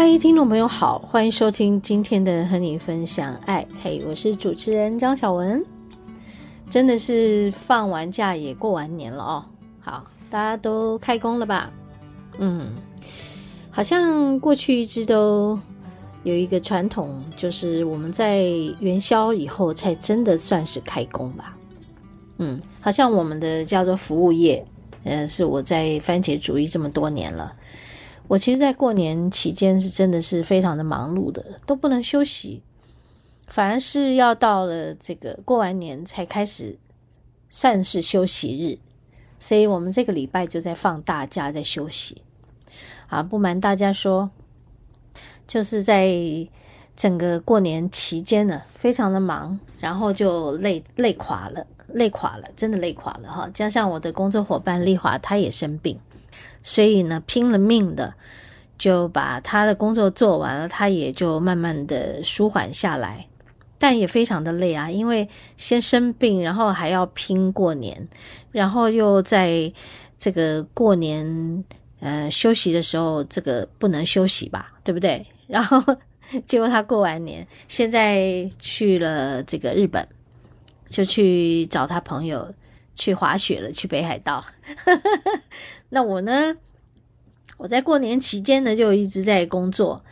嗨，听众朋友好，欢迎收听今天的和你分享爱。嘿，我是主持人张小文。真的是放完假也过完年了哦。好，大家都开工了吧？嗯，好像过去一直都有一个传统，就是我们在元宵以后才真的算是开工吧。嗯，好像我们的叫做服务业，嗯，是我在番茄主义这么多年了。我其实，在过年期间是真的是非常的忙碌的，都不能休息，反而是要到了这个过完年才开始算是休息日，所以我们这个礼拜就在放大假，在休息。啊，不瞒大家说，就是在整个过年期间呢，非常的忙，然后就累累垮了，累垮了，真的累垮了哈。加上我的工作伙伴丽华，她也生病。所以呢，拼了命的就把他的工作做完了，他也就慢慢的舒缓下来，但也非常的累啊，因为先生病，然后还要拼过年，然后又在这个过年呃休息的时候，这个不能休息吧，对不对？然后结果他过完年，现在去了这个日本，就去找他朋友。去滑雪了，去北海道。那我呢？我在过年期间呢，就一直在工作。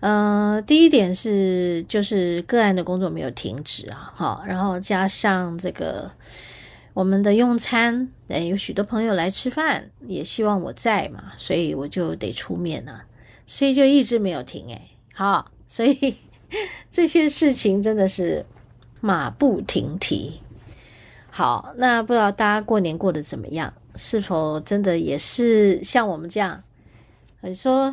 呃，第一点是，就是个案的工作没有停止啊，好，然后加上这个我们的用餐，呃，有许多朋友来吃饭，也希望我在嘛，所以我就得出面啊，所以就一直没有停诶。好，所以 这些事情真的是马不停蹄。好，那不知道大家过年过得怎么样？是否真的也是像我们这样？你说，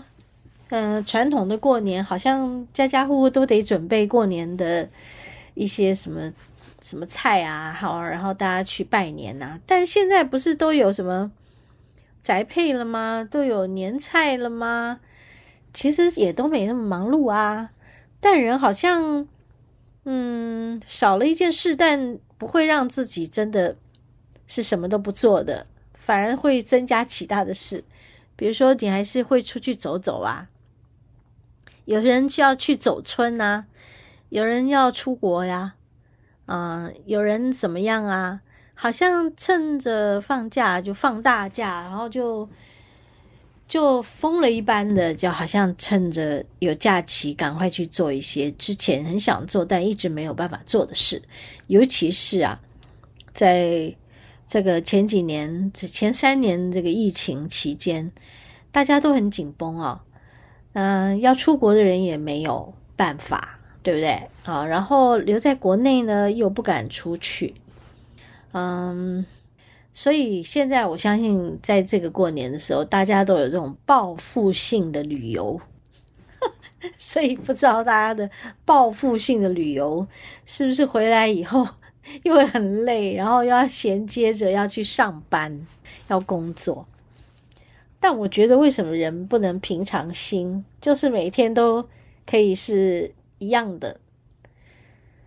呃，传统的过年好像家家户户都得准备过年的一些什么什么菜啊，好，然后大家去拜年呐。但现在不是都有什么宅配了吗？都有年菜了吗？其实也都没那么忙碌啊。但人好像，嗯，少了一件事，但。不会让自己真的是什么都不做的，反而会增加其他的事。比如说，你还是会出去走走啊，有人就要去走村啊，有人要出国呀，嗯，有人怎么样啊？好像趁着放假就放大假，然后就。就疯了一般的，就好像趁着有假期，赶快去做一些之前很想做但一直没有办法做的事。尤其是啊，在这个前几年、前三年这个疫情期间，大家都很紧绷啊。嗯、要出国的人也没有办法，对不对？啊，然后留在国内呢，又不敢出去，嗯。所以现在我相信，在这个过年的时候，大家都有这种报复性的旅游。所以不知道大家的报复性的旅游是不是回来以后又会很累，然后又要衔接着要去上班、要工作。但我觉得，为什么人不能平常心，就是每天都可以是一样的，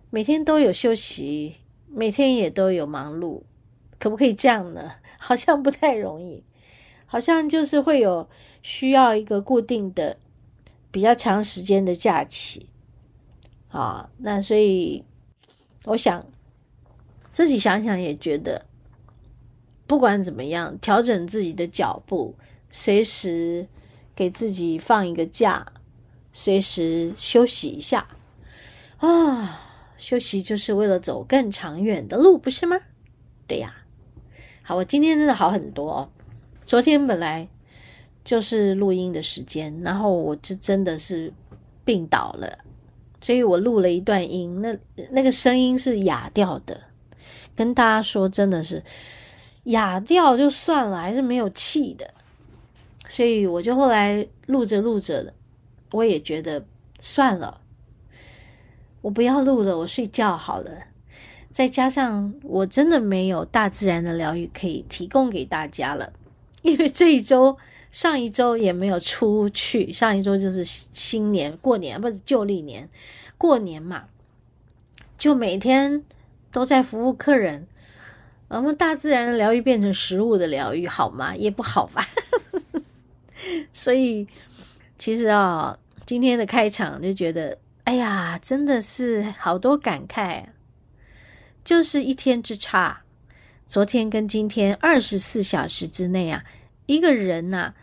每天都有休息，每天也都有忙碌。可不可以这样呢？好像不太容易，好像就是会有需要一个固定的、比较长时间的假期啊。那所以我想自己想想也觉得，不管怎么样，调整自己的脚步，随时给自己放一个假，随时休息一下啊，休息就是为了走更长远的路，不是吗？对呀。好，我今天真的好很多哦。昨天本来就是录音的时间，然后我就真的是病倒了，所以我录了一段音，那那个声音是哑掉的。跟大家说，真的是哑掉就算了，还是没有气的。所以我就后来录着录着，我也觉得算了，我不要录了，我睡觉好了。再加上我真的没有大自然的疗愈可以提供给大家了，因为这一周、上一周也没有出去。上一周就是新年过年，不是旧历年过年嘛，就每天都在服务客人。我们大自然的疗愈变成食物的疗愈，好吗？也不好吧。所以，其实啊、今天的开场就觉得，哎呀，真的是好多感慨啊。就是一天之差，昨天跟今天二十四小时之内啊，一个人呐、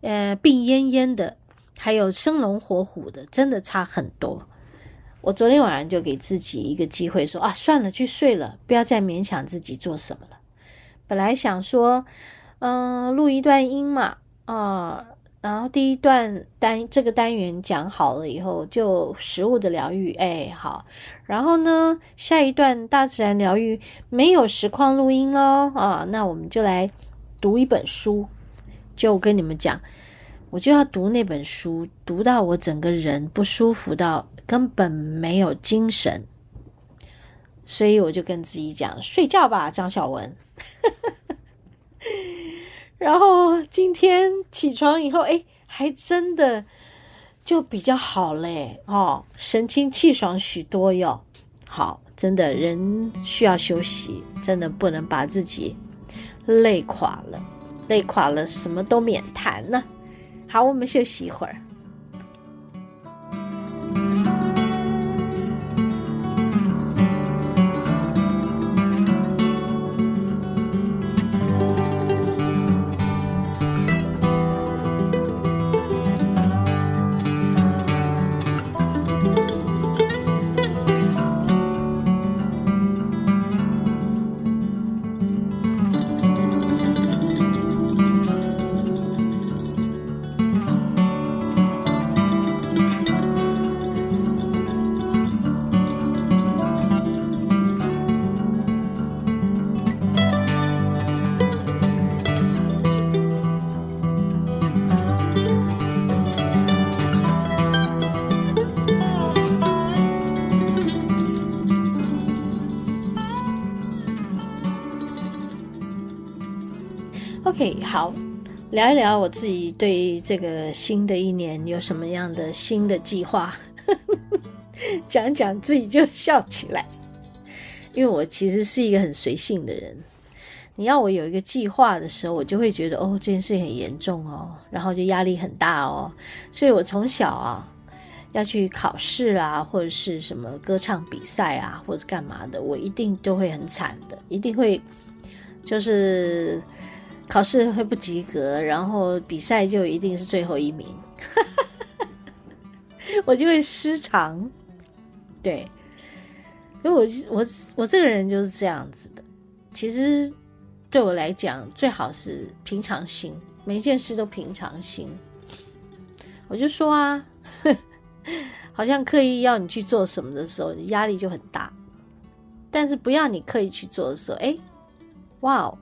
呃，病恹恹的，还有生龙活虎的，真的差很多。我昨天晚上就给自己一个机会说，啊，算了，去睡了，不要再勉强自己做什么了。本来想说，嗯、录一段音嘛，啊、然后第一段单这个单元讲好了以后，就食物的疗愈，哎，好。然后呢，下一段大自然疗愈没有实况录音哦。啊，那我们就来读一本书。就跟你们讲，我就要读那本书，读到我整个人不舒服到根本没有精神，所以我就跟自己讲，睡觉吧，张小文。然后今天起床以后，哎，还真的就比较好嘞，哦，神清气爽许多哟。好，真的人需要休息，真的不能把自己累垮了，累垮了什么都免谈呢。好，我们休息一会儿。OK，好，聊一聊我自己对这个新的一年有什么样的新的计划，讲讲自己就笑起来，因为我其实是一个很随性的人。你要我有一个计划的时候，我就会觉得哦，这件事很严重哦，然后就压力很大哦。所以我从小啊要去考试啊，或者是什么歌唱比赛啊，或者干嘛的，我一定都会很惨的，一定会就是。考试会不及格，然后比赛就一定是最后一名，我就会失常。对，因为我我我这个人就是这样子的。其实对我来讲，最好是平常心，每一件事都平常心。我就说啊，好像刻意要你去做什么的时候，压力就很大。但是不要你刻意去做的时候，哎，哇哦！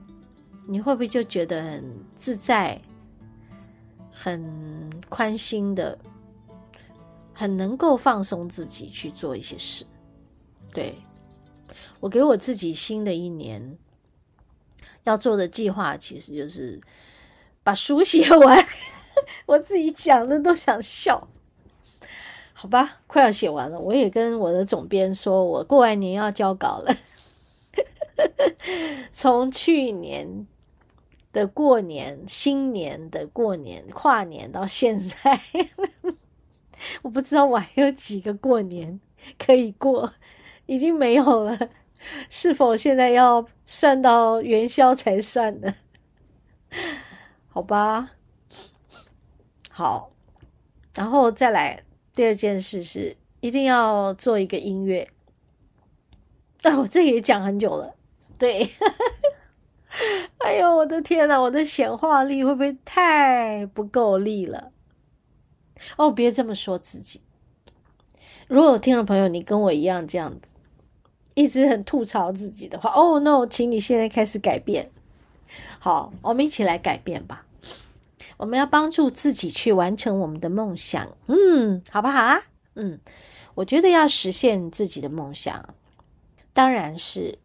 你会不会就觉得很自在、很宽心的、很能够放松自己去做一些事？对，我给我自己新的一年要做的计划，其实就是把书写完。我自己讲的都想笑，好吧，快要写完了。我也跟我的总编说，我过完年要交稿了。从去年。的过年，新年的过年，跨年到现在，我不知道我还有几个过年可以过，已经没有了。是否现在要算到元宵才算呢？好吧，好，然后再来第二件事是，一定要做一个音乐。哦，这也讲很久了。对，哎呦，我的天哪，我的显化力会不会太不够力了？哦，别这么说自己。如果有听众朋友你跟我一样这样子，一直很吐槽自己的话，哦，no，请你现在开始改变。好，我们一起来改变吧。我们要帮助自己去完成我们的梦想，嗯，好不好啊？嗯，我觉得要实现自己的梦想，当然是，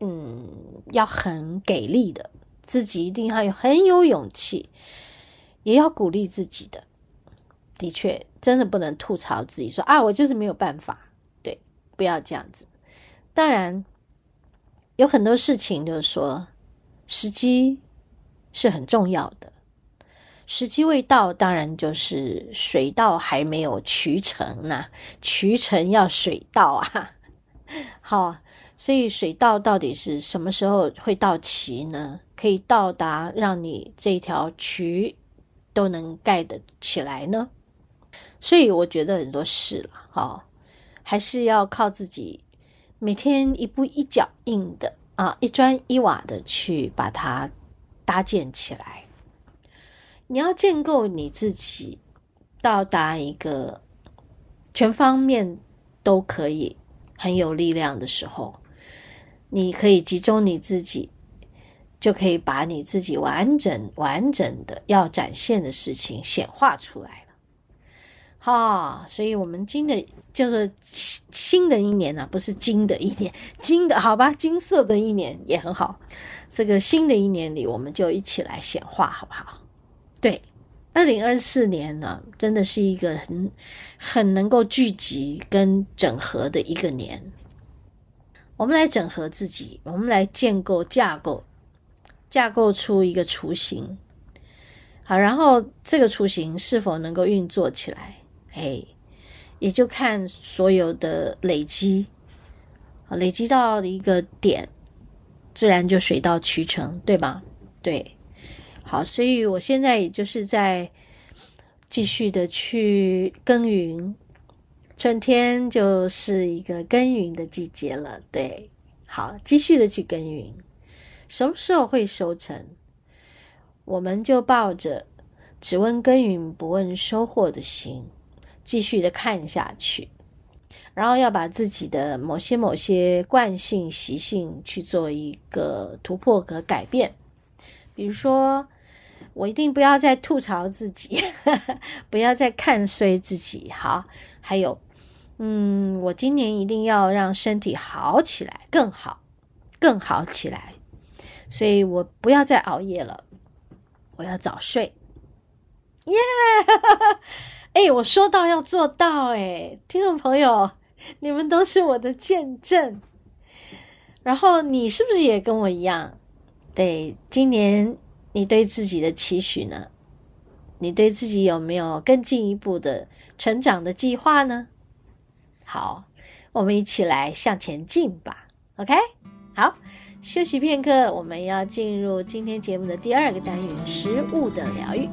嗯，要很给力的，自己一定要有很有勇气，也要鼓励自己的。的确，真的不能吐槽自己说啊，我就是没有办法。对，不要这样子。当然，有很多事情就是说，时机是很重要的。时机未到，当然就是水到还没有渠成呐，渠成要水到啊。好，所以水稻到底是什么时候会到期呢？可以到达让你这条渠都能盖得起来呢？所以我觉得很多事了，哈，还是要靠自己，每天一步一脚印的啊，一砖一瓦的去把它搭建起来。你要建构你自己，到达一个全方面都可以很有力量的时候，你可以集中你自己，就可以把你自己完整完整的要展现的事情显化出来了。哈，所以我们今的就是新的一年呢、不是金的一年，金的好吧，金色的一年也很好。这个新的一年里，我们就一起来显化，好不好？对，二零二四年呢，真的是一个很很能够聚集跟整合的一个年。我们来整合自己，我们来建构架构，架构出一个雏形。好，然后这个雏形是否能够运作起来，哎，也就看所有的累积，累积到一个点，自然就水到渠成，对吧？对。好，所以我现在也就是在继续的去耕耘，春天就是一个耕耘的季节了。对，好，继续的去耕耘，什么时候会收成？我们就抱着只问耕耘不问收获的心，继续的看下去，然后要把自己的某些某些惯性习性去做一个突破和改变，比如说。我一定不要再吐槽自己，不要再看衰自己。好，还有，嗯，我今年一定要让身体好起来，更好，更好起来。所以我不要再熬夜了，我要早睡。耶！哎，我说到要做到，哎，听众朋友，你们都是我的见证。然后你是不是也跟我一样？对，今年。你对自己的期许呢？你对自己有没有更进一步的成长的计划呢？好，我们一起来向前进吧。OK，好，休息片刻，我们要进入今天节目的第二个单元——食物的疗愈。